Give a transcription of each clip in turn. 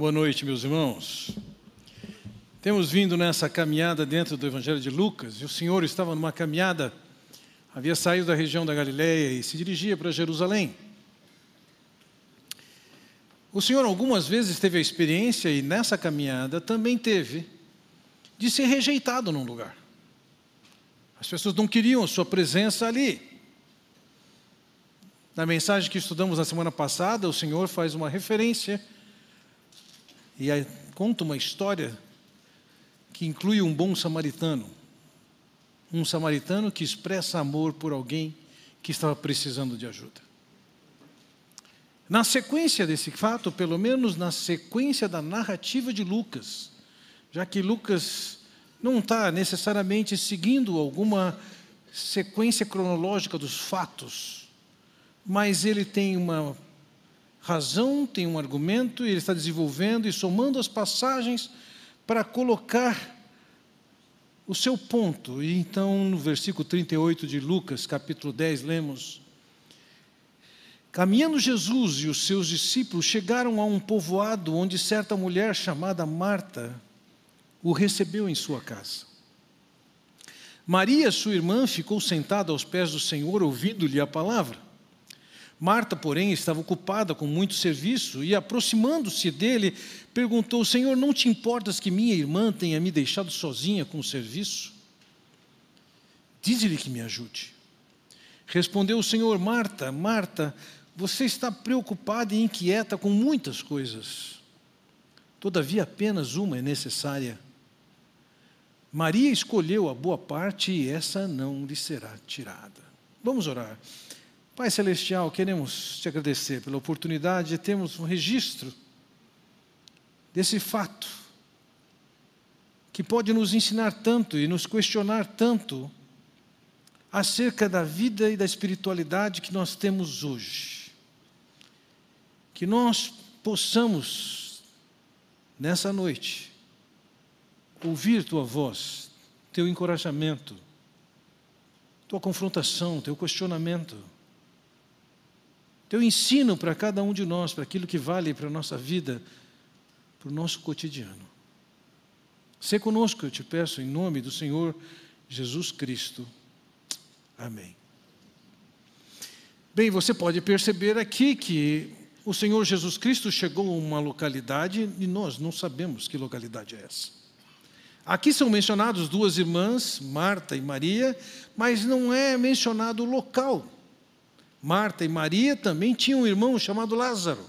Boa noite, meus irmãos. Temos vindo nessa caminhada dentro do Evangelho de Lucas, e o Senhor estava numa caminhada, havia saído da região da Galileia e se dirigia para Jerusalém. O Senhor algumas vezes teve a experiência, e nessa caminhada também teve, de ser rejeitado num lugar. As pessoas não queriam a sua presença ali. Na mensagem que estudamos na semana passada, o Senhor faz uma referência e conta uma história que inclui um bom samaritano. Um samaritano que expressa amor por alguém que estava precisando de ajuda. Na sequência desse fato, pelo menos na sequência da narrativa de Lucas, já que Lucas não está necessariamente seguindo alguma sequência cronológica dos fatos, mas ele tem uma razão, tem um argumento, e ele está desenvolvendo e somando as passagens para colocar o seu ponto. E então, no versículo 38 de Lucas, capítulo 10, lemos: Caminhando Jesus e os seus discípulos chegaram a um povoado onde certa mulher chamada Marta o recebeu em sua casa. Maria, sua irmã, ficou sentada aos pés do Senhor, ouvindo-lhe a palavra. Marta, porém, estava ocupada com muito serviço e, aproximando-se dele, perguntou: Senhor, não te importas que minha irmã tenha me deixado sozinha com o serviço? Diz-lhe que me ajude. Respondeu o Senhor: Marta, Marta, você está preocupada e inquieta com muitas coisas. Todavia, apenas uma é necessária. Maria escolheu a boa parte e essa não lhe será tirada. Vamos orar. Pai Celestial, queremos te agradecer pela oportunidade de termos um registro desse fato, que pode nos ensinar tanto e nos questionar tanto acerca da vida e da espiritualidade que nós temos hoje. Que nós possamos, nessa noite, ouvir tua voz, teu encorajamento, tua confrontação, teu questionamento, teu ensino para cada um de nós, para aquilo que vale para a nossa vida, para o nosso cotidiano. Se conosco, eu te peço, em nome do Senhor Jesus Cristo. Amém. Bem, você pode perceber aqui que o Senhor Jesus Cristo chegou a uma localidade e nós não sabemos que localidade é essa. Aqui são mencionadas duas irmãs, Marta e Maria, mas não é mencionado o local. Marta e Maria também tinham um irmão chamado Lázaro.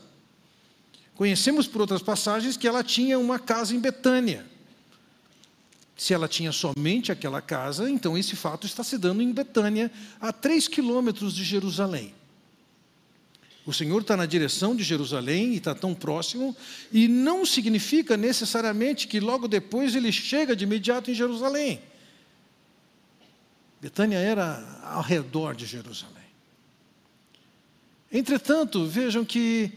Conhecemos por outras passagens que ela tinha uma casa em Betânia. Se ela tinha somente aquela casa, então esse fato está se dando em Betânia, a três quilômetros de Jerusalém. O Senhor está na direção de Jerusalém e está tão próximo, e não significa necessariamente que logo depois ele chega de imediato em Jerusalém. Betânia era ao redor de Jerusalém. Entretanto, vejam que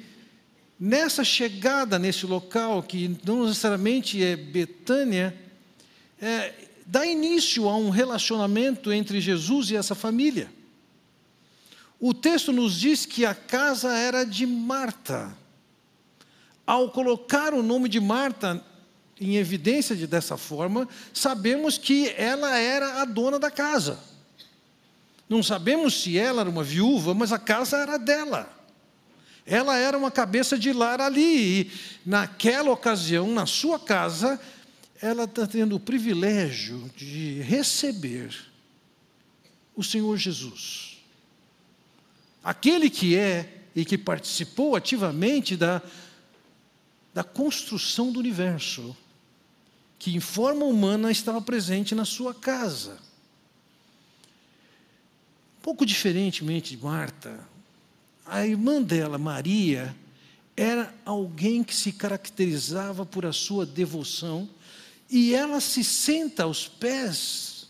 nessa chegada nesse local, que não necessariamente é Betânia, é, dá início a um relacionamento entre Jesus e essa família. O texto nos diz que a casa era de Marta. Ao colocar o nome de Marta em evidência de dessa forma, sabemos que ela era a dona da casa. Não sabemos se ela era uma viúva, mas a casa era dela. Ela era uma cabeça de lar ali. E naquela ocasião, na sua casa, ela está tendo o privilégio de receber o Senhor Jesus aquele que é e que participou ativamente da, da construção do universo, que em forma humana estava presente na sua casa. Pouco diferentemente de Marta, a irmã dela, Maria, era alguém que se caracterizava por a sua devoção e ela se senta aos pés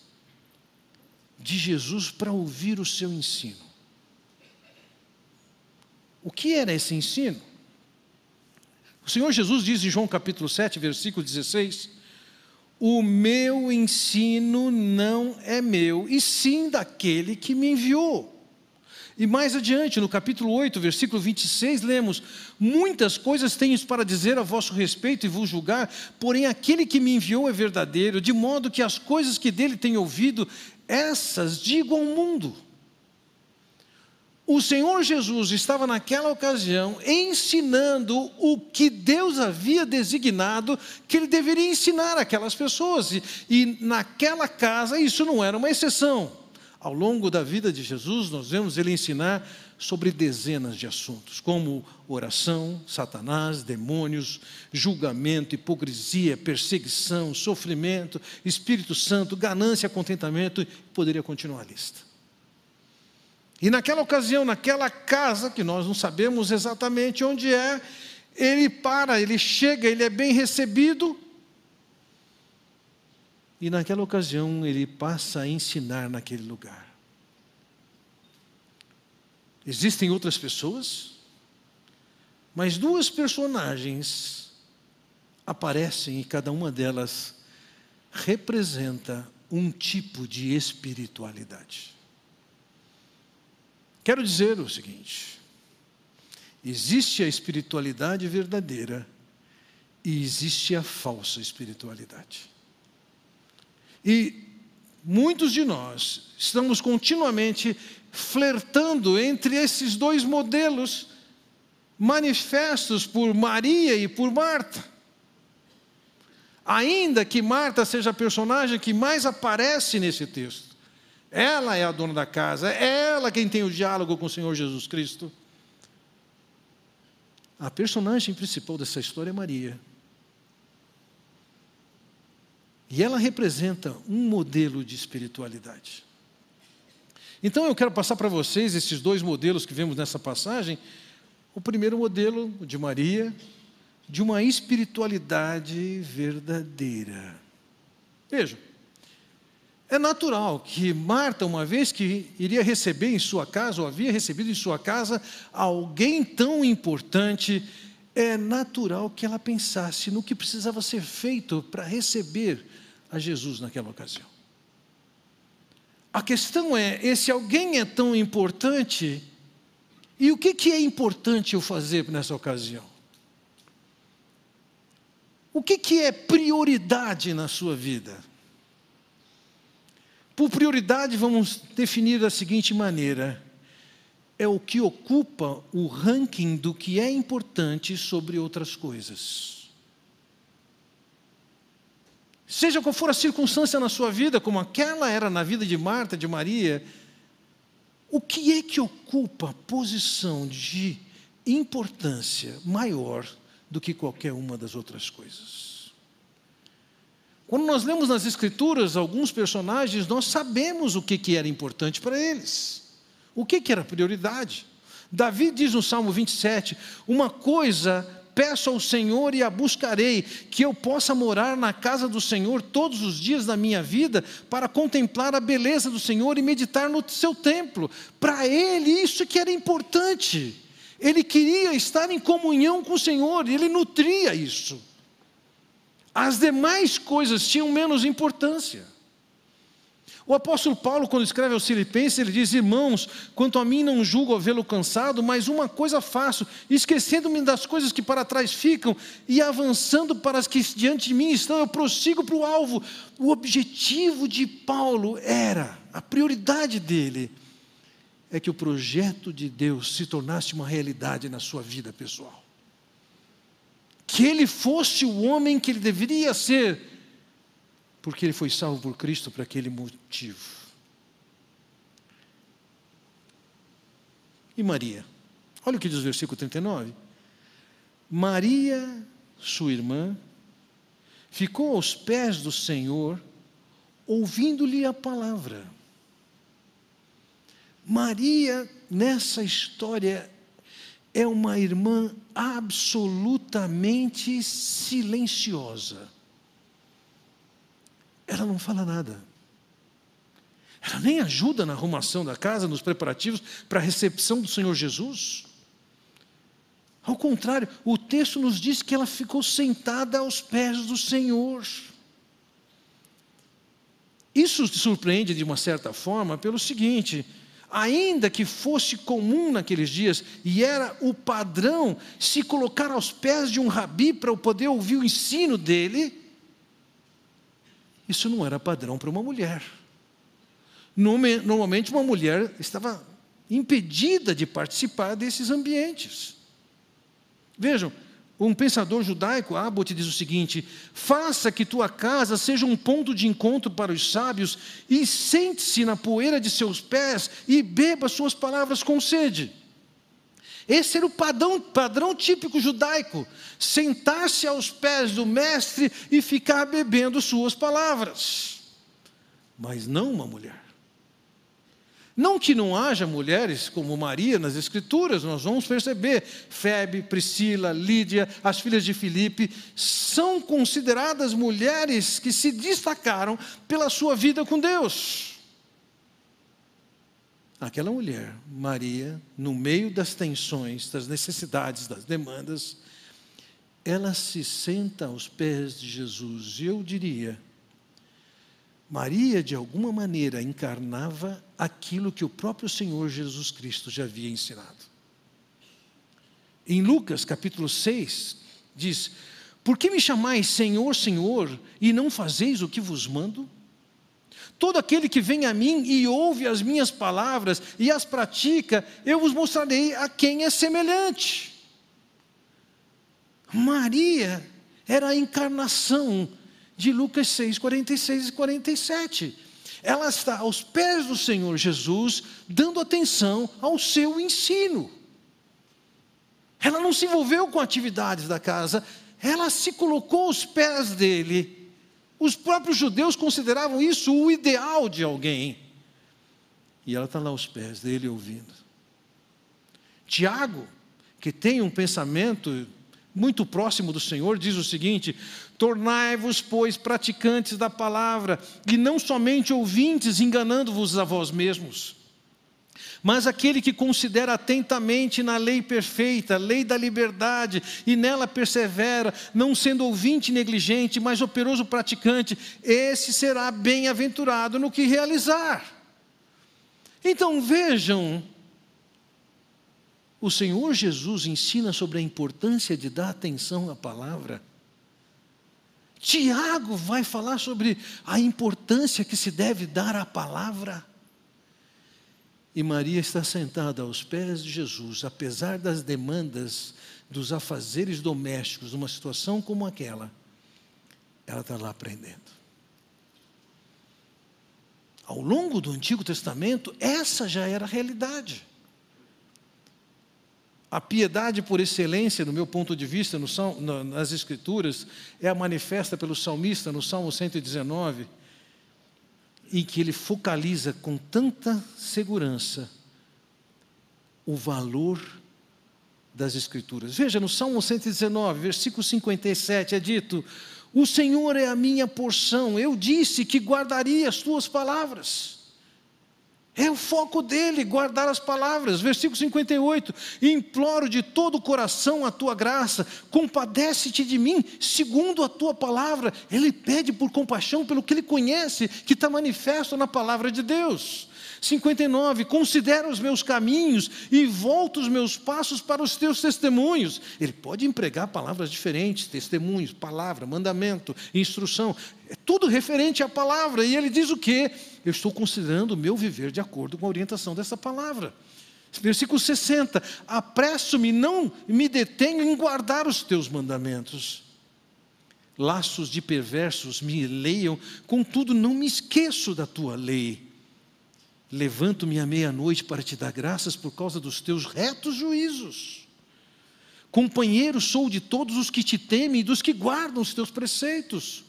de Jesus para ouvir o seu ensino. O que era esse ensino? O Senhor Jesus diz em João capítulo 7, versículo 16: O meu ensino não é meu, e sim daquele que me enviou. E mais adiante, no capítulo 8, versículo 26, lemos: Muitas coisas tenho para dizer a vosso respeito e vos julgar, porém aquele que me enviou é verdadeiro, de modo que as coisas que dele tenho ouvido, essas digo ao mundo. O Senhor Jesus estava naquela ocasião ensinando o que Deus havia designado que ele deveria ensinar aquelas pessoas, e, e naquela casa isso não era uma exceção. Ao longo da vida de Jesus, nós vemos ele ensinar sobre dezenas de assuntos, como oração, Satanás, demônios, julgamento, hipocrisia, perseguição, sofrimento, Espírito Santo, ganância, contentamento, poderia continuar a lista. E naquela ocasião, naquela casa, que nós não sabemos exatamente onde é, ele para, ele chega, ele é bem recebido, e naquela ocasião ele passa a ensinar naquele lugar. Existem outras pessoas, mas duas personagens aparecem e cada uma delas representa um tipo de espiritualidade. Quero dizer o seguinte: existe a espiritualidade verdadeira e existe a falsa espiritualidade. E muitos de nós estamos continuamente flertando entre esses dois modelos manifestos por Maria e por Marta. Ainda que Marta seja a personagem que mais aparece nesse texto, ela é a dona da casa, é ela quem tem o diálogo com o Senhor Jesus Cristo. A personagem principal dessa história é Maria. E ela representa um modelo de espiritualidade. Então eu quero passar para vocês esses dois modelos que vemos nessa passagem. O primeiro modelo, o de Maria, de uma espiritualidade verdadeira. Vejam, é natural que Marta, uma vez que iria receber em sua casa, ou havia recebido em sua casa, alguém tão importante, é natural que ela pensasse no que precisava ser feito para receber a Jesus naquela ocasião. A questão é: esse alguém é tão importante, e o que, que é importante eu fazer nessa ocasião? O que, que é prioridade na sua vida? Por prioridade, vamos definir da seguinte maneira: é o que ocupa o ranking do que é importante sobre outras coisas. Seja qual for a circunstância na sua vida, como aquela era na vida de Marta, de Maria, o que é que ocupa a posição de importância maior do que qualquer uma das outras coisas? Quando nós lemos nas Escrituras alguns personagens, nós sabemos o que, que era importante para eles, o que, que era prioridade. Davi diz no Salmo 27: Uma coisa peço ao Senhor e a buscarei, que eu possa morar na casa do Senhor todos os dias da minha vida, para contemplar a beleza do Senhor e meditar no seu templo. Para ele, isso que era importante. Ele queria estar em comunhão com o Senhor, ele nutria isso. As demais coisas tinham menos importância. O apóstolo Paulo, quando escreve aos Filipenses, ele diz: Irmãos, quanto a mim não julgo havê-lo cansado, mas uma coisa faço, esquecendo-me das coisas que para trás ficam e avançando para as que diante de mim estão, eu prossigo para o alvo. O objetivo de Paulo era, a prioridade dele, é que o projeto de Deus se tornasse uma realidade na sua vida pessoal. Que ele fosse o homem que ele deveria ser porque ele foi salvo por Cristo para aquele motivo. E Maria? Olha o que diz o versículo 39. Maria, sua irmã, ficou aos pés do Senhor, ouvindo-lhe a palavra. Maria, nessa história, é uma irmã absolutamente silenciosa ela não fala nada. Ela nem ajuda na arrumação da casa, nos preparativos para a recepção do Senhor Jesus. Ao contrário, o texto nos diz que ela ficou sentada aos pés do Senhor. Isso surpreende de uma certa forma pelo seguinte: ainda que fosse comum naqueles dias, e era o padrão se colocar aos pés de um rabi para poder ouvir o ensino dele, isso não era padrão para uma mulher. Normalmente, uma mulher estava impedida de participar desses ambientes. Vejam, um pensador judaico, Abbott, diz o seguinte: faça que tua casa seja um ponto de encontro para os sábios, e sente-se na poeira de seus pés e beba suas palavras com sede. Esse era o padrão, padrão típico judaico: sentar-se aos pés do mestre e ficar bebendo suas palavras. Mas não uma mulher. Não que não haja mulheres como Maria nas Escrituras, nós vamos perceber. Febe, Priscila, Lídia, as filhas de Filipe, são consideradas mulheres que se destacaram pela sua vida com Deus. Aquela mulher, Maria, no meio das tensões, das necessidades, das demandas, ela se senta aos pés de Jesus, e eu diria, Maria, de alguma maneira, encarnava aquilo que o próprio Senhor Jesus Cristo já havia ensinado. Em Lucas capítulo 6, diz: Por que me chamais Senhor, Senhor, e não fazeis o que vos mando? Todo aquele que vem a mim e ouve as minhas palavras e as pratica, eu vos mostrarei a quem é semelhante. Maria era a encarnação de Lucas 6, 46 e 47. Ela está aos pés do Senhor Jesus, dando atenção ao seu ensino. Ela não se envolveu com atividades da casa, ela se colocou aos pés dele. Os próprios judeus consideravam isso o ideal de alguém. E ela está lá aos pés dele ouvindo. Tiago, que tem um pensamento muito próximo do Senhor, diz o seguinte: Tornai-vos, pois, praticantes da palavra, e não somente ouvintes, enganando-vos a vós mesmos. Mas aquele que considera atentamente na lei perfeita, lei da liberdade, e nela persevera, não sendo ouvinte negligente, mas operoso praticante, esse será bem-aventurado no que realizar. Então vejam o Senhor Jesus ensina sobre a importância de dar atenção à palavra. Tiago vai falar sobre a importância que se deve dar à palavra. E Maria está sentada aos pés de Jesus, apesar das demandas dos afazeres domésticos, numa situação como aquela, ela está lá aprendendo. Ao longo do Antigo Testamento, essa já era a realidade. A piedade por excelência, no meu ponto de vista, no, nas Escrituras, é a manifesta pelo salmista no Salmo 119, em que ele focaliza com tanta segurança o valor das Escrituras. Veja, no Salmo 119, versículo 57, é dito: O Senhor é a minha porção, eu disse que guardaria as tuas palavras. É o foco dele, guardar as palavras. Versículo 58. Imploro de todo o coração a tua graça, compadece-te de mim, segundo a tua palavra. Ele pede por compaixão pelo que ele conhece, que está manifesto na palavra de Deus. 59, considera os meus caminhos e volta os meus passos para os teus testemunhos. Ele pode empregar palavras diferentes, testemunhos, palavra, mandamento, instrução, é tudo referente à palavra. E ele diz o quê? Eu estou considerando o meu viver de acordo com a orientação dessa palavra. Versículo 60: Apresso-me, não me detenho em guardar os teus mandamentos. Laços de perversos me leiam, contudo não me esqueço da tua lei. Levanto-me à meia-noite para te dar graças por causa dos teus retos juízos. Companheiro sou de todos os que te temem e dos que guardam os teus preceitos.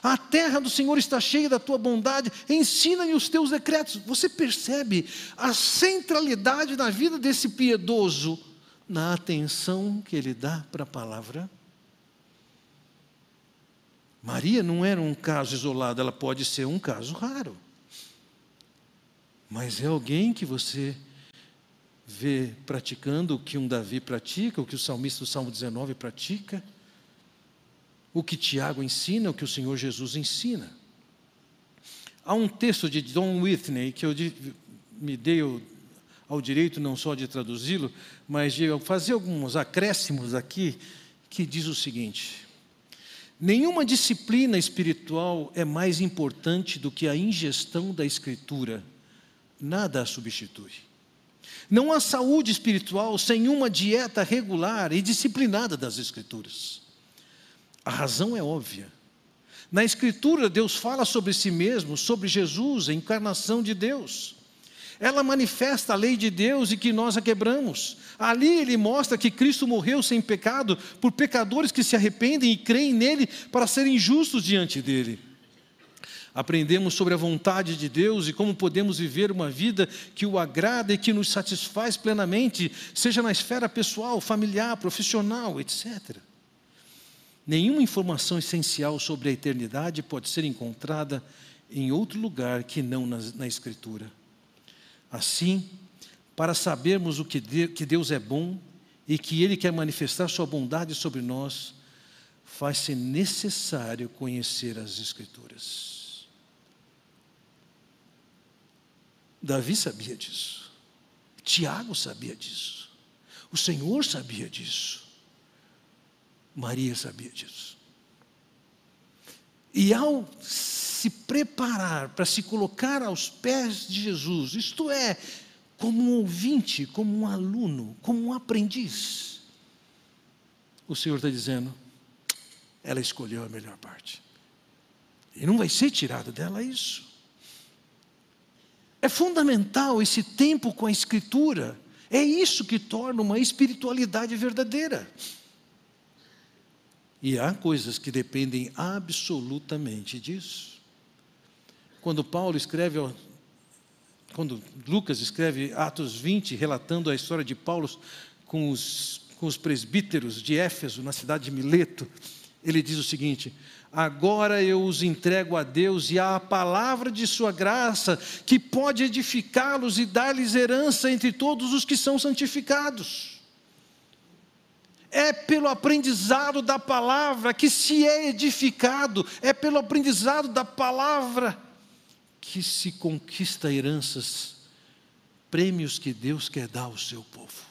A terra do Senhor está cheia da tua bondade, ensina-me os teus decretos. Você percebe a centralidade na vida desse piedoso, na atenção que ele dá para a palavra? Maria não era um caso isolado, ela pode ser um caso raro mas é alguém que você vê praticando o que um Davi pratica, o que o salmista do Salmo 19 pratica, o que Tiago ensina, o que o Senhor Jesus ensina. Há um texto de Don Whitney que eu me dei ao direito não só de traduzi-lo, mas de fazer alguns acréscimos aqui, que diz o seguinte: Nenhuma disciplina espiritual é mais importante do que a ingestão da Escritura, nada a substitui. Não há saúde espiritual sem uma dieta regular e disciplinada das Escrituras. A razão é óbvia. Na Escritura, Deus fala sobre si mesmo, sobre Jesus, a encarnação de Deus. Ela manifesta a lei de Deus e que nós a quebramos. Ali ele mostra que Cristo morreu sem pecado por pecadores que se arrependem e creem nele para serem justos diante dele. Aprendemos sobre a vontade de Deus e como podemos viver uma vida que o agrada e que nos satisfaz plenamente, seja na esfera pessoal, familiar, profissional, etc. Nenhuma informação essencial sobre a eternidade pode ser encontrada em outro lugar que não na, na Escritura. Assim, para sabermos o que, que Deus é bom e que Ele quer manifestar Sua bondade sobre nós, faz-se necessário conhecer as Escrituras. Davi sabia disso, Tiago sabia disso, o Senhor sabia disso, Maria sabia disso. E ao se preparar para se colocar aos pés de Jesus, isto é, como um ouvinte, como um aluno, como um aprendiz, o Senhor está dizendo: ela escolheu a melhor parte. E não vai ser tirado dela isso. É fundamental esse tempo com a Escritura. É isso que torna uma espiritualidade verdadeira. E há coisas que dependem absolutamente disso. Quando Paulo escreve, quando Lucas escreve Atos 20, relatando a história de Paulo com os, com os presbíteros de Éfeso, na cidade de Mileto, ele diz o seguinte: Agora eu os entrego a Deus e à palavra de Sua graça, que pode edificá-los e dar-lhes herança entre todos os que são santificados. É pelo aprendizado da palavra que se é edificado, é pelo aprendizado da palavra que se conquista heranças, prêmios que Deus quer dar ao seu povo.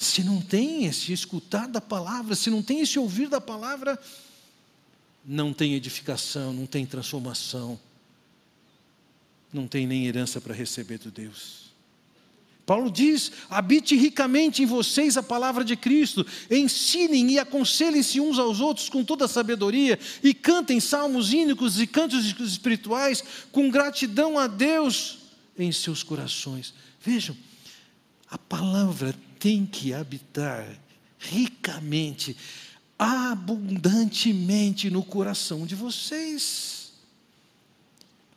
Se não tem esse escutar da palavra, se não tem esse ouvir da palavra, não tem edificação, não tem transformação, não tem nem herança para receber do Deus. Paulo diz: habite ricamente em vocês a palavra de Cristo, ensinem e aconselhem-se uns aos outros com toda a sabedoria, e cantem salmos ínicos e cantos espirituais com gratidão a Deus em seus corações. Vejam, a palavra tem que habitar ricamente, abundantemente no coração de vocês.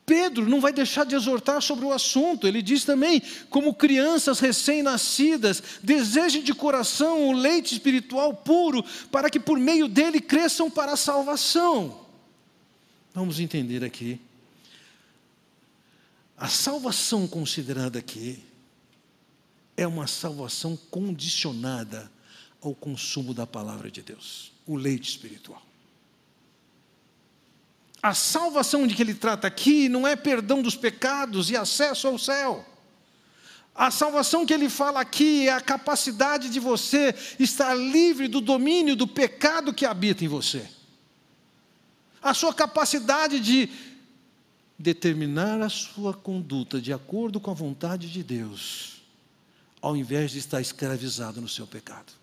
Pedro não vai deixar de exortar sobre o assunto. Ele diz também: como crianças recém-nascidas, desejem de coração o leite espiritual puro, para que por meio dele cresçam para a salvação. Vamos entender aqui. A salvação considerada aqui é uma salvação condicionada ao consumo da palavra de Deus, o leite espiritual. A salvação de que ele trata aqui não é perdão dos pecados e acesso ao céu. A salvação que ele fala aqui é a capacidade de você estar livre do domínio do pecado que habita em você. A sua capacidade de determinar a sua conduta de acordo com a vontade de Deus, ao invés de estar escravizado no seu pecado.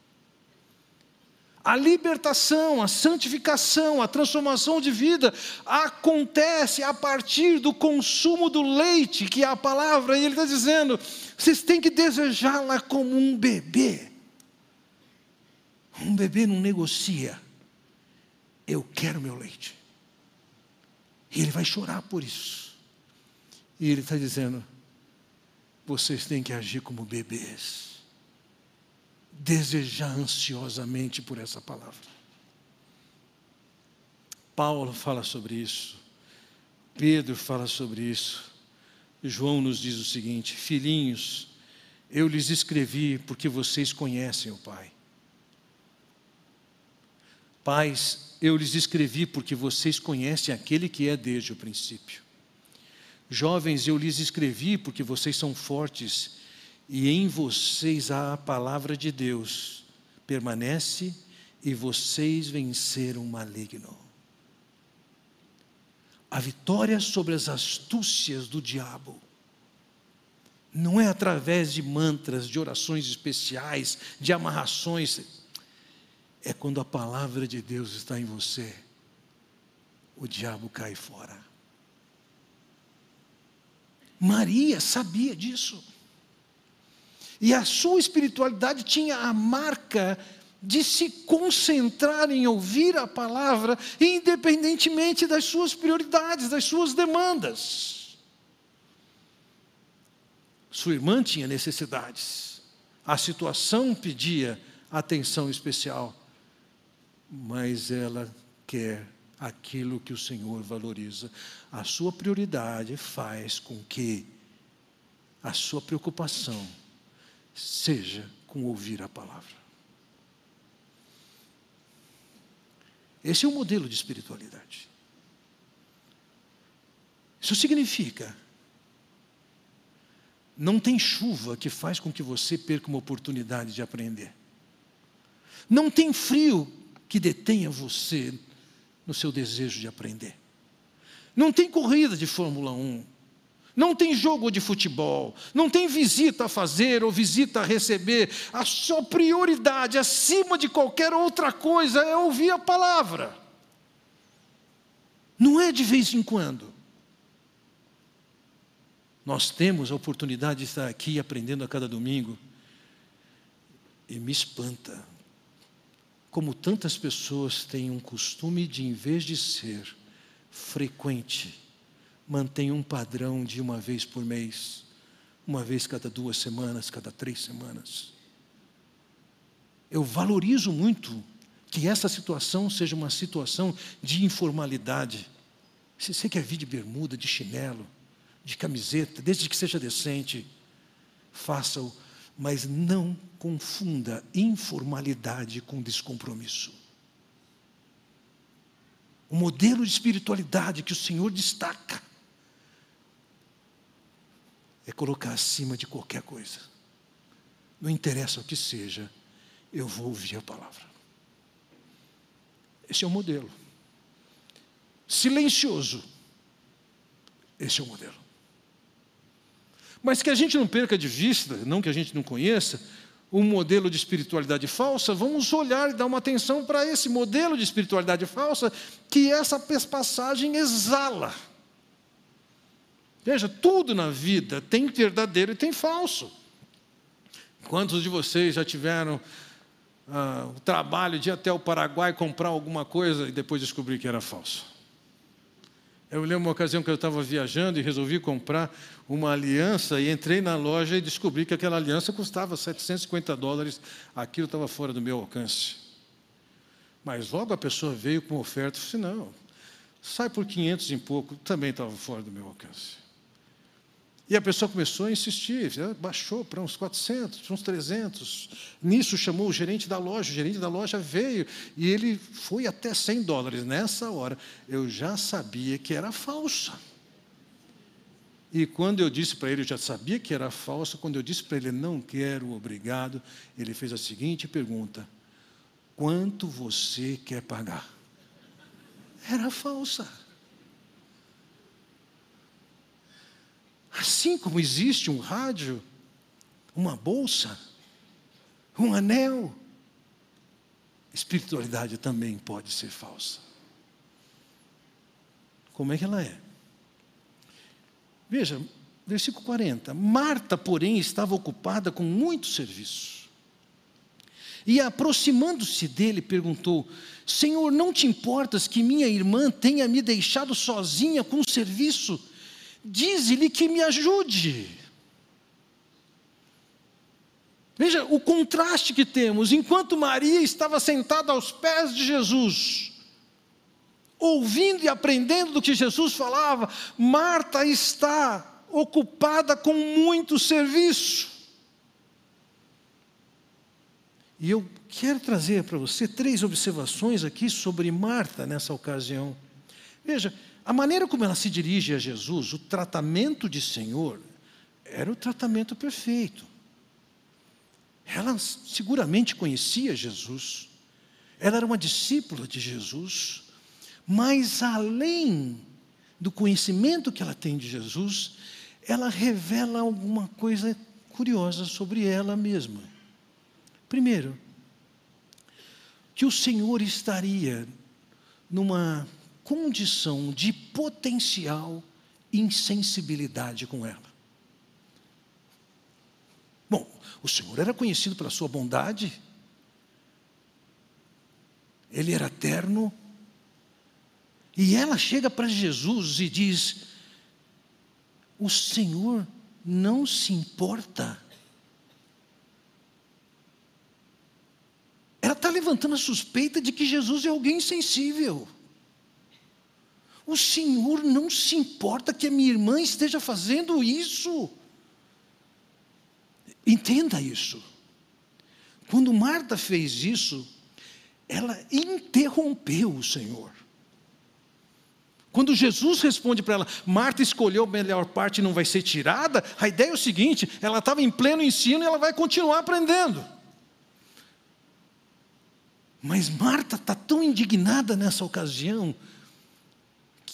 A libertação, a santificação, a transformação de vida acontece a partir do consumo do leite, que é a palavra, e ele está dizendo: vocês têm que desejá-la como um bebê. Um bebê não negocia. Eu quero meu leite. E ele vai chorar por isso. E ele está dizendo: vocês têm que agir como bebês desejar ansiosamente por essa palavra. Paulo fala sobre isso, Pedro fala sobre isso, João nos diz o seguinte: Filhinhos, eu lhes escrevi porque vocês conhecem o Pai. Pais, eu lhes escrevi porque vocês conhecem aquele que é desde o princípio. Jovens, eu lhes escrevi porque vocês são fortes e em vocês há a palavra de Deus. Permanece e vocês venceram o maligno. A vitória sobre as astúcias do diabo não é através de mantras, de orações especiais, de amarrações. É quando a palavra de Deus está em você, o diabo cai fora. Maria sabia disso. E a sua espiritualidade tinha a marca de se concentrar em ouvir a palavra, independentemente das suas prioridades, das suas demandas. Sua irmã tinha necessidades, a situação pedia atenção especial, mas ela quer aquilo que o Senhor valoriza. A sua prioridade faz com que a sua preocupação seja com ouvir a palavra. Esse é o modelo de espiritualidade. Isso significa não tem chuva que faz com que você perca uma oportunidade de aprender. Não tem frio que detenha você no seu desejo de aprender. Não tem corrida de Fórmula 1 não tem jogo de futebol, não tem visita a fazer ou visita a receber. A sua prioridade, acima de qualquer outra coisa, é ouvir a palavra. Não é de vez em quando. Nós temos a oportunidade de estar aqui aprendendo a cada domingo. E me espanta como tantas pessoas têm um costume de, em vez de ser frequente, mantém um padrão de uma vez por mês, uma vez cada duas semanas, cada três semanas. Eu valorizo muito que essa situação seja uma situação de informalidade. Se você quer vir de bermuda, de chinelo, de camiseta, desde que seja decente, faça-o, mas não confunda informalidade com descompromisso. O modelo de espiritualidade que o Senhor destaca é colocar acima de qualquer coisa. Não interessa o que seja, eu vou ouvir a palavra. Esse é o modelo. Silencioso. Esse é o modelo. Mas que a gente não perca de vista, não que a gente não conheça, um modelo de espiritualidade falsa, vamos olhar e dar uma atenção para esse modelo de espiritualidade falsa que essa passagem exala. Veja, tudo na vida tem verdadeiro e tem falso. Quantos de vocês já tiveram ah, o trabalho de ir até o Paraguai comprar alguma coisa e depois descobrir que era falso? Eu lembro uma ocasião que eu estava viajando e resolvi comprar uma aliança e entrei na loja e descobri que aquela aliança custava 750 dólares. Aquilo estava fora do meu alcance. Mas logo a pessoa veio com oferta e disse: não, sai por 500 e pouco, também estava fora do meu alcance. E a pessoa começou a insistir, baixou para uns 400, para uns 300. Nisso chamou o gerente da loja, o gerente da loja veio e ele foi até 100 dólares. Nessa hora, eu já sabia que era falsa. E quando eu disse para ele, eu já sabia que era falsa, quando eu disse para ele, não quero, obrigado, ele fez a seguinte pergunta: Quanto você quer pagar? Era falsa. Assim como existe um rádio, uma bolsa, um anel, espiritualidade também pode ser falsa. Como é que ela é? Veja, versículo 40. Marta, porém, estava ocupada com muito serviço. E aproximando-se dele, perguntou: Senhor, não te importas que minha irmã tenha me deixado sozinha com o serviço? Dize-lhe que me ajude. Veja o contraste que temos. Enquanto Maria estava sentada aos pés de Jesus, ouvindo e aprendendo do que Jesus falava, Marta está ocupada com muito serviço. E eu quero trazer para você três observações aqui sobre Marta nessa ocasião. Veja, A maneira como ela se dirige a Jesus, o tratamento de Senhor, era o tratamento perfeito. Ela seguramente conhecia Jesus, ela era uma discípula de Jesus, mas além do conhecimento que ela tem de Jesus, ela revela alguma coisa curiosa sobre ela mesma. Primeiro, que o Senhor estaria numa condição de potencial insensibilidade com ela. Bom, o Senhor era conhecido pela sua bondade, ele era terno, e ela chega para Jesus e diz: O Senhor não se importa. Ela está levantando a suspeita de que Jesus é alguém insensível. O Senhor não se importa que a minha irmã esteja fazendo isso. Entenda isso. Quando Marta fez isso, ela interrompeu o Senhor. Quando Jesus responde para ela, Marta escolheu a melhor parte e não vai ser tirada, a ideia é o seguinte: ela estava em pleno ensino e ela vai continuar aprendendo. Mas Marta está tão indignada nessa ocasião,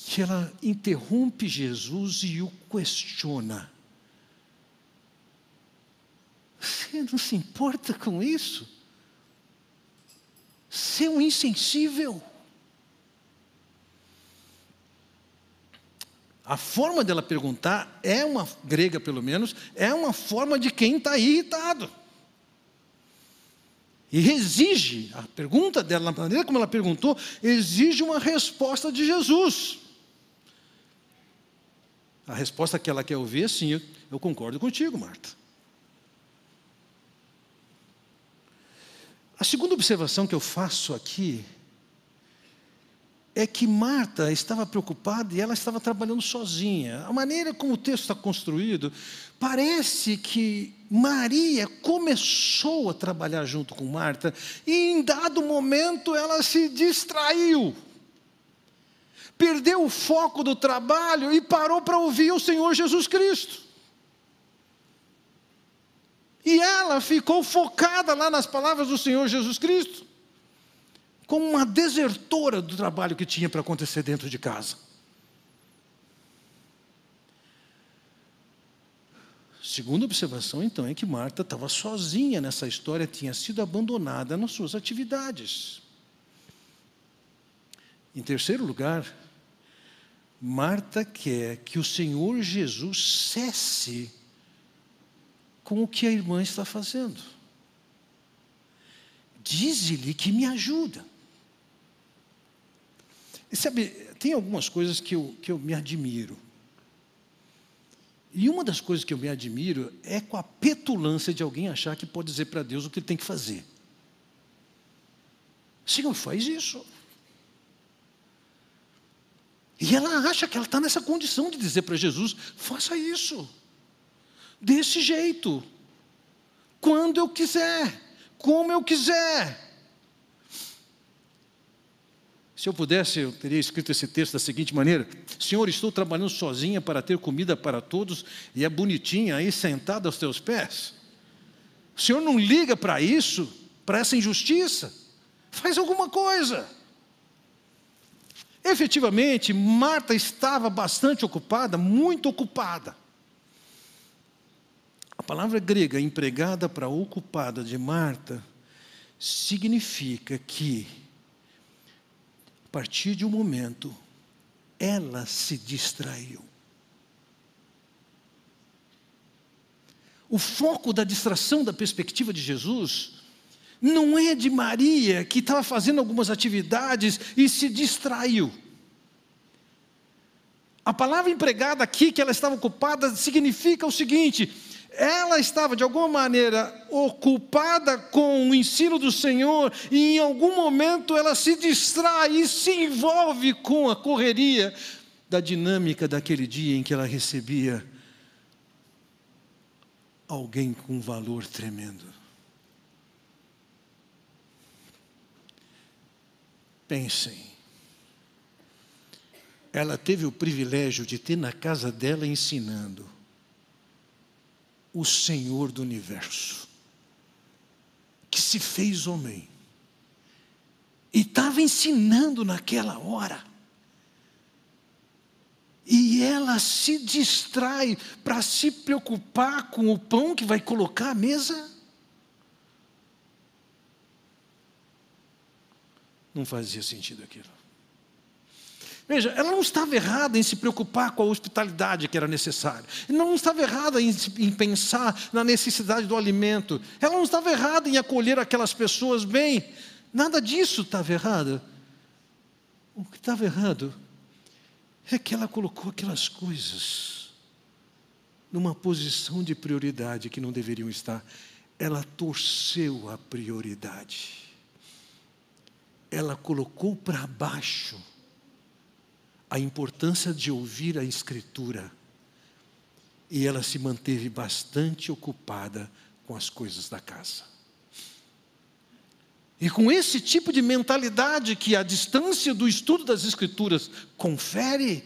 que ela interrompe Jesus e o questiona. Você não se importa com isso? Ser um insensível. A forma dela perguntar é uma, grega pelo menos, é uma forma de quem está irritado. E exige, a pergunta dela, na maneira como ela perguntou, exige uma resposta de Jesus. A resposta que ela quer ouvir é sim, eu concordo contigo, Marta. A segunda observação que eu faço aqui é que Marta estava preocupada e ela estava trabalhando sozinha. A maneira como o texto está construído, parece que Maria começou a trabalhar junto com Marta e em dado momento ela se distraiu perdeu o foco do trabalho e parou para ouvir o Senhor Jesus Cristo. E ela ficou focada lá nas palavras do Senhor Jesus Cristo, como uma desertora do trabalho que tinha para acontecer dentro de casa. Segunda observação, então, é que Marta estava sozinha nessa história, tinha sido abandonada nas suas atividades. Em terceiro lugar, Marta quer que o Senhor Jesus cesse com o que a irmã está fazendo. Diz-lhe que me ajuda. E sabe, tem algumas coisas que eu, que eu me admiro. E uma das coisas que eu me admiro é com a petulância de alguém achar que pode dizer para Deus o que ele tem que fazer. Senhor, faz isso. E ela acha que ela está nessa condição de dizer para Jesus: faça isso, desse jeito, quando eu quiser, como eu quiser. Se eu pudesse, eu teria escrito esse texto da seguinte maneira: Senhor, estou trabalhando sozinha para ter comida para todos e é bonitinha aí sentada aos teus pés. O Senhor não liga para isso, para essa injustiça. Faz alguma coisa. Efetivamente, Marta estava bastante ocupada, muito ocupada. A palavra grega empregada para ocupada de Marta significa que, a partir de um momento, ela se distraiu. O foco da distração da perspectiva de Jesus não é de Maria, que estava fazendo algumas atividades e se distraiu. A palavra empregada aqui, que ela estava ocupada, significa o seguinte: ela estava de alguma maneira ocupada com o ensino do Senhor e em algum momento ela se distrai e se envolve com a correria da dinâmica daquele dia em que ela recebia alguém com valor tremendo. Pensem, ela teve o privilégio de ter na casa dela ensinando o Senhor do universo, que se fez homem, e estava ensinando naquela hora. E ela se distrai para se preocupar com o pão que vai colocar à mesa. Não fazia sentido aquilo. Veja, ela não estava errada em se preocupar com a hospitalidade que era necessária. Não estava errada em, em, pensar na necessidade do alimento. Ela não estava errada em acolher aquelas pessoas bem. Nada disso estava errado. O que estava errado é que ela colocou aquelas coisas numa posição de prioridade que não deveriam estar. Ela torceu a prioridade. Ela colocou para baixo a importância de ouvir a Escritura e ela se manteve bastante ocupada com as coisas da casa. E com esse tipo de mentalidade que a distância do estudo das Escrituras confere,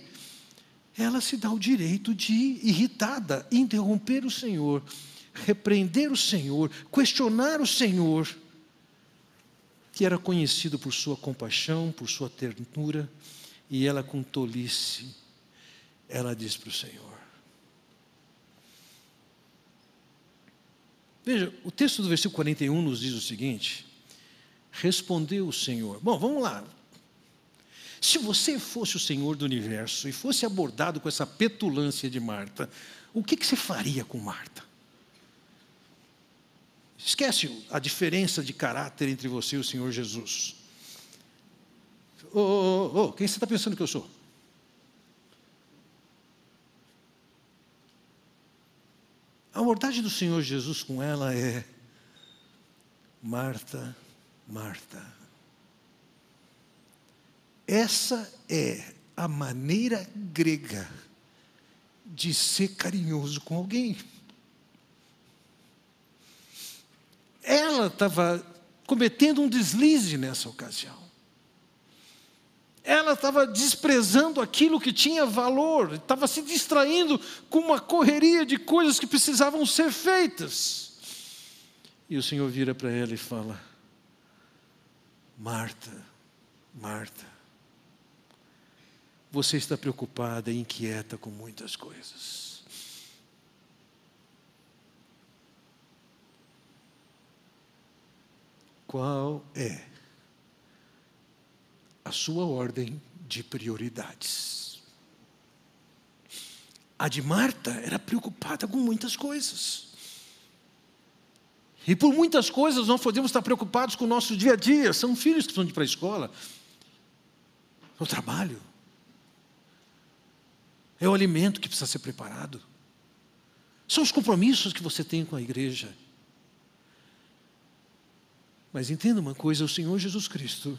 ela se dá o direito de, irritada, interromper o Senhor, repreender o Senhor, questionar o Senhor, que era conhecido por sua compaixão, por sua ternura e ela, com tolice, ela diz para o Senhor. Veja, o texto do versículo 41 nos diz o seguinte: Respondeu o Senhor. Bom, vamos lá. Se você fosse o Senhor do universo e fosse abordado com essa petulância de Marta, o que, que você faria com Marta? Esquece a diferença de caráter entre você e o Senhor Jesus. Ô, ô, ô, quem você está pensando que eu sou? A abordagem do Senhor Jesus com ela é: Marta, Marta. Essa é a maneira grega de ser carinhoso com alguém. Ela estava cometendo um deslize nessa ocasião ela estava desprezando aquilo que tinha valor, estava se distraindo com uma correria de coisas que precisavam ser feitas. E o Senhor vira para ela e fala: Marta, Marta, você está preocupada e inquieta com muitas coisas. Qual é a sua ordem de prioridades. A de Marta era preocupada com muitas coisas. E por muitas coisas nós podemos estar preocupados com o nosso dia a dia. São filhos que precisam ir para a escola, o trabalho, é o alimento que precisa ser preparado, são os compromissos que você tem com a igreja. Mas entenda uma coisa: o Senhor Jesus Cristo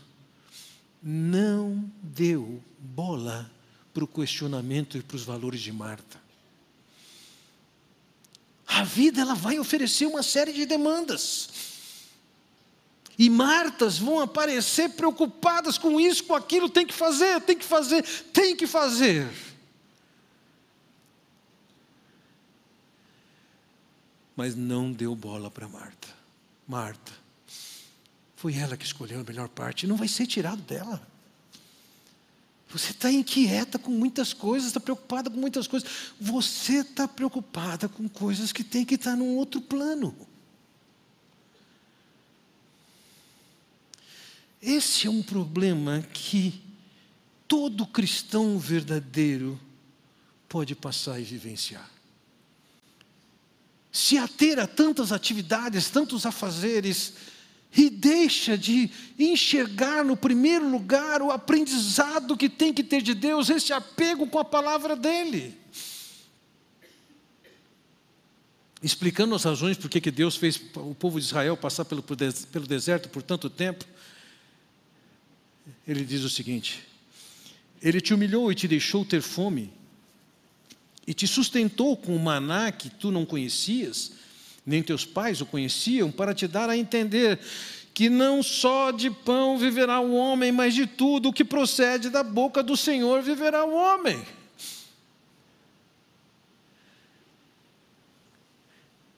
não deu bola para o questionamento e para os valores de Marta. A vida ela vai oferecer uma série de demandas. E Martas vão aparecer preocupadas com isso, com aquilo, tem que fazer, tem que fazer, tem que fazer. Mas não deu bola para Marta. Marta, foi ela que escolheu a melhor parte, não vai ser tirado dela. Você está inquieta com muitas coisas, está preocupada com muitas coisas. Você está preocupada com coisas que tem que estar num outro plano. Esse é um problema que todo cristão verdadeiro pode passar e vivenciar. Se ater a tantas atividades, tantos afazeres, e deixa de enxergar no primeiro lugar o aprendizado que tem que ter de Deus, esse apego com a palavra dEle. Explicando as razões por que Deus fez o povo de Israel passar pelo, pelo deserto por tanto tempo, ele diz o seguinte: Ele te humilhou e te deixou ter fome, e te sustentou com o maná que tu não conhecias, nem teus pais o conheciam, para te dar a entender que não só de pão viverá o homem, mas de tudo o que procede da boca do Senhor viverá o homem.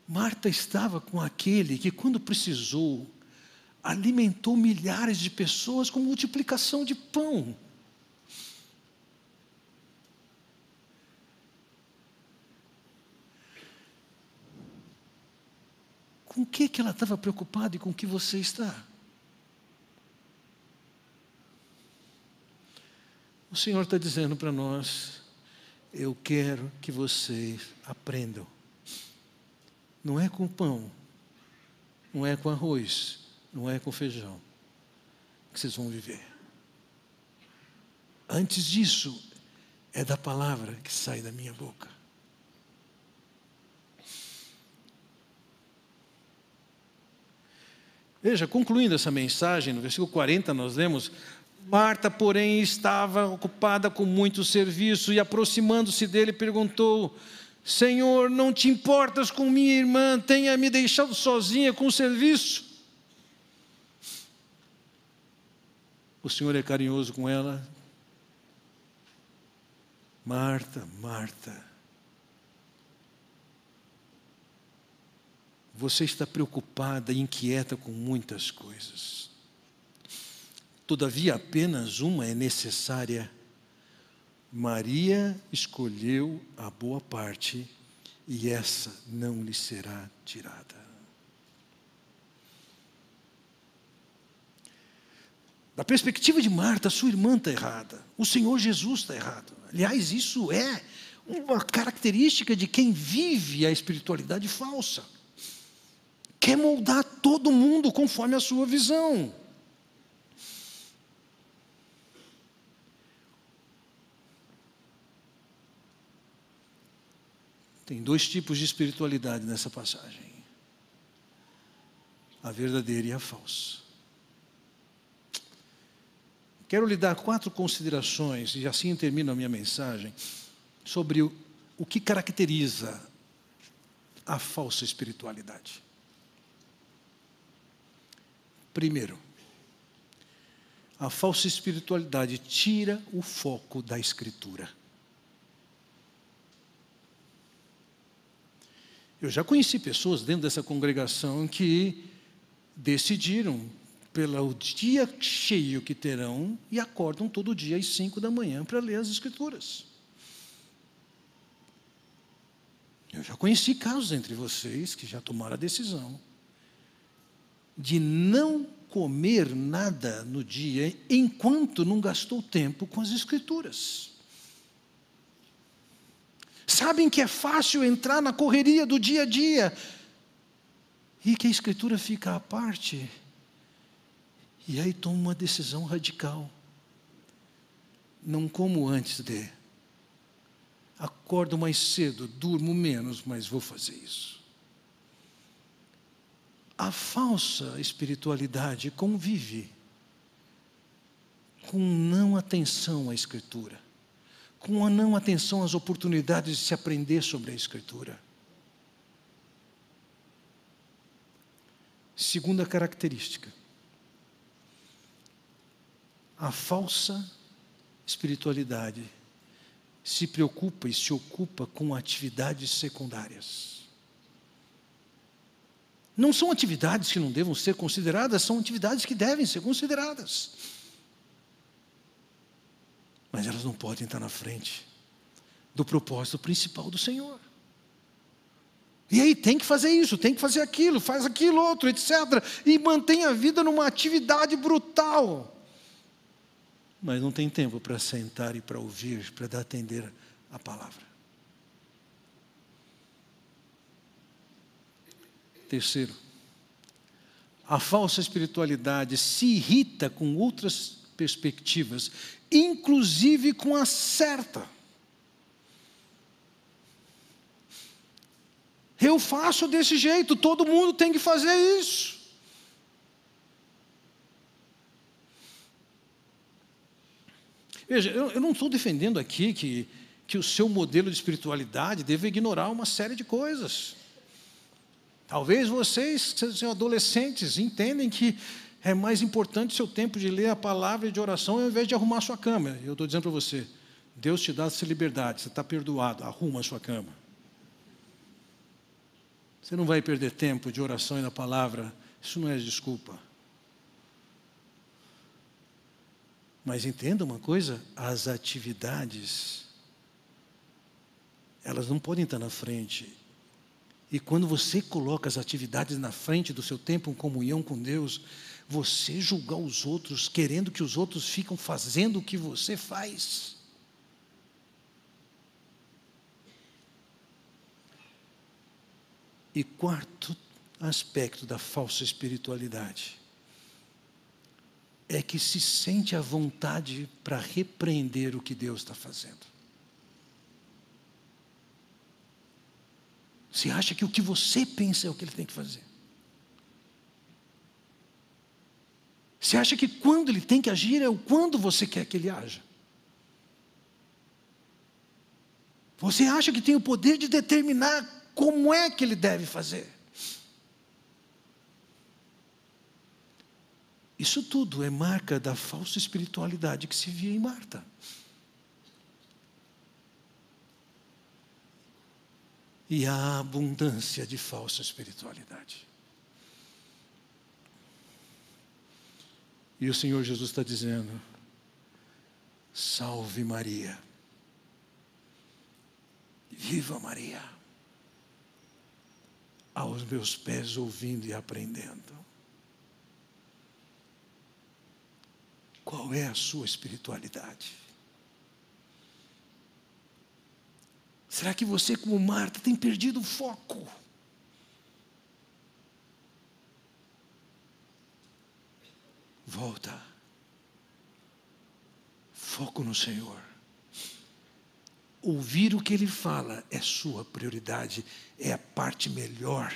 Marta estava com aquele que, quando precisou, alimentou milhares de pessoas com multiplicação de pão. Com o que, que ela estava preocupada e com o que você está? O Senhor está dizendo para nós: eu quero que vocês aprendam. Não é com pão, não é com arroz, não é com feijão que vocês vão viver. Antes disso, é da palavra que sai da minha boca. Veja, concluindo essa mensagem, no versículo 40 nós lemos: Marta, porém, estava ocupada com muito serviço e, aproximando-se dele, perguntou: Senhor, não te importas com minha irmã, tenha me deixado sozinha com o serviço? O Senhor é carinhoso com ela. Marta, Marta, Você está preocupada e inquieta com muitas coisas. Todavia, apenas uma é necessária. Maria escolheu a boa parte e essa não lhe será tirada. Da perspectiva de Marta, sua irmã está errada, o Senhor Jesus está errado. Aliás, isso é uma característica de quem vive a espiritualidade falsa quer moldar todo mundo conforme a sua visão. Tem dois tipos de espiritualidade nessa passagem: a verdadeira e a falsa. Quero lhe dar quatro considerações, e assim termino a minha mensagem, sobre o, o que caracteriza a falsa espiritualidade. Primeiro, a falsa espiritualidade tira o foco da Escritura. Eu já conheci pessoas dentro dessa congregação que decidiram pelo dia cheio que terão e acordam todo dia às cinco da manhã para ler as Escrituras. Eu já conheci casos entre vocês que já tomaram a decisão de não comer nada no dia enquanto não gastou tempo com as Escrituras. Sabem que é fácil entrar na correria do dia a dia e que a Escritura fica à parte. E aí toma uma decisão radical. Não como antes de. Acordo mais cedo, durmo menos, mas vou fazer isso. A falsa espiritualidade convive com não atenção à Escritura, com a não atenção às oportunidades de se aprender sobre a Escritura. Segunda característica, a falsa espiritualidade se preocupa e se ocupa com atividades secundárias. Não são atividades que não devam ser consideradas, são atividades que devem ser consideradas. Mas elas não podem estar na frente do propósito principal do Senhor. E aí tem que fazer isso, tem que fazer aquilo, faz aquilo outro, etc. E mantém a vida numa atividade brutal. Mas não tem tempo para sentar e para ouvir, para dar atender a palavra. Terceiro, a falsa espiritualidade se irrita com outras perspectivas, inclusive com a certa. Eu faço desse jeito, todo mundo tem que fazer isso. Veja, eu, eu não estou defendendo aqui que, que o seu modelo de espiritualidade deve ignorar uma série de coisas. Talvez vocês, que são adolescentes, entendem que é mais importante seu tempo de ler a palavra e de oração ao invés de arrumar sua cama. Eu estou dizendo para você, Deus te dá essa liberdade, você está perdoado, arruma a sua cama. Você não vai perder tempo de oração e da palavra, isso não é desculpa. Mas entenda uma coisa: as atividades, elas não podem estar na frente. E quando você coloca as atividades na frente do seu tempo em comunhão com Deus, você julgar os outros, querendo que os outros ficam fazendo o que você faz. E quarto aspecto da falsa espiritualidade é que se sente à vontade para repreender o que Deus está fazendo. Você acha que o que você pensa é o que ele tem que fazer. Você acha que quando ele tem que agir é o quando você quer que ele haja. Você acha que tem o poder de determinar como é que ele deve fazer. Isso tudo é marca da falsa espiritualidade que se via em Marta. E a abundância de falsa espiritualidade. E o Senhor Jesus está dizendo: Salve Maria. Viva Maria. Aos meus pés, ouvindo e aprendendo. Qual é a sua espiritualidade? Será que você, como Marta, tem perdido o foco? Volta. Foco no Senhor. Ouvir o que Ele fala é sua prioridade, é a parte melhor,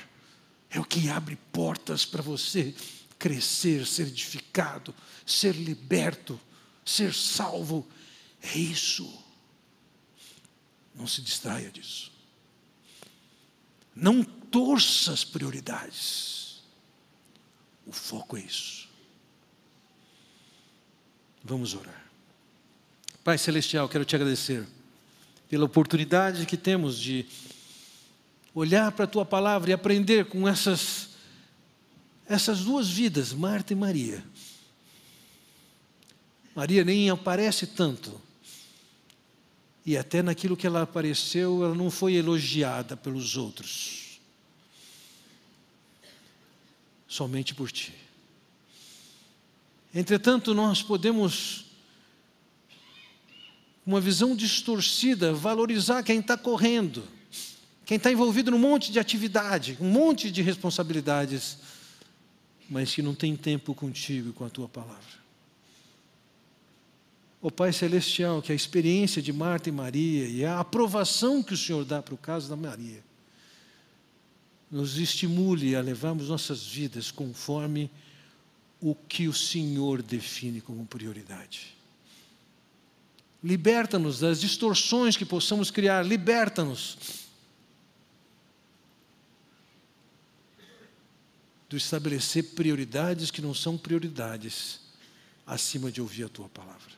é o que abre portas para você crescer, ser edificado, ser liberto, ser salvo. É isso. Não se distraia disso. Não torça as prioridades. O foco é isso. Vamos orar. Pai Celestial, quero te agradecer pela oportunidade que temos de olhar para a tua palavra e aprender com essas, essas duas vidas, Marta e Maria. Maria nem aparece tanto. E até naquilo que ela apareceu, ela não foi elogiada pelos outros. Somente por ti. Entretanto, nós podemos, uma visão distorcida, valorizar quem está correndo, quem está envolvido num monte de atividade, um monte de responsabilidades, mas que não tem tempo contigo e com a tua palavra. Ó Pai Celestial, que a experiência de Marta e Maria e a aprovação que o Senhor dá para o caso da Maria, nos estimule a levarmos nossas vidas conforme o que o Senhor define como prioridade. Liberta-nos das distorções que possamos criar, liberta-nos do estabelecer prioridades que não são prioridades acima de ouvir a tua palavra.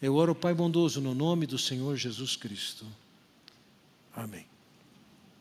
Eu oro, Pai bondoso, no nome do Senhor Jesus Cristo. Amém.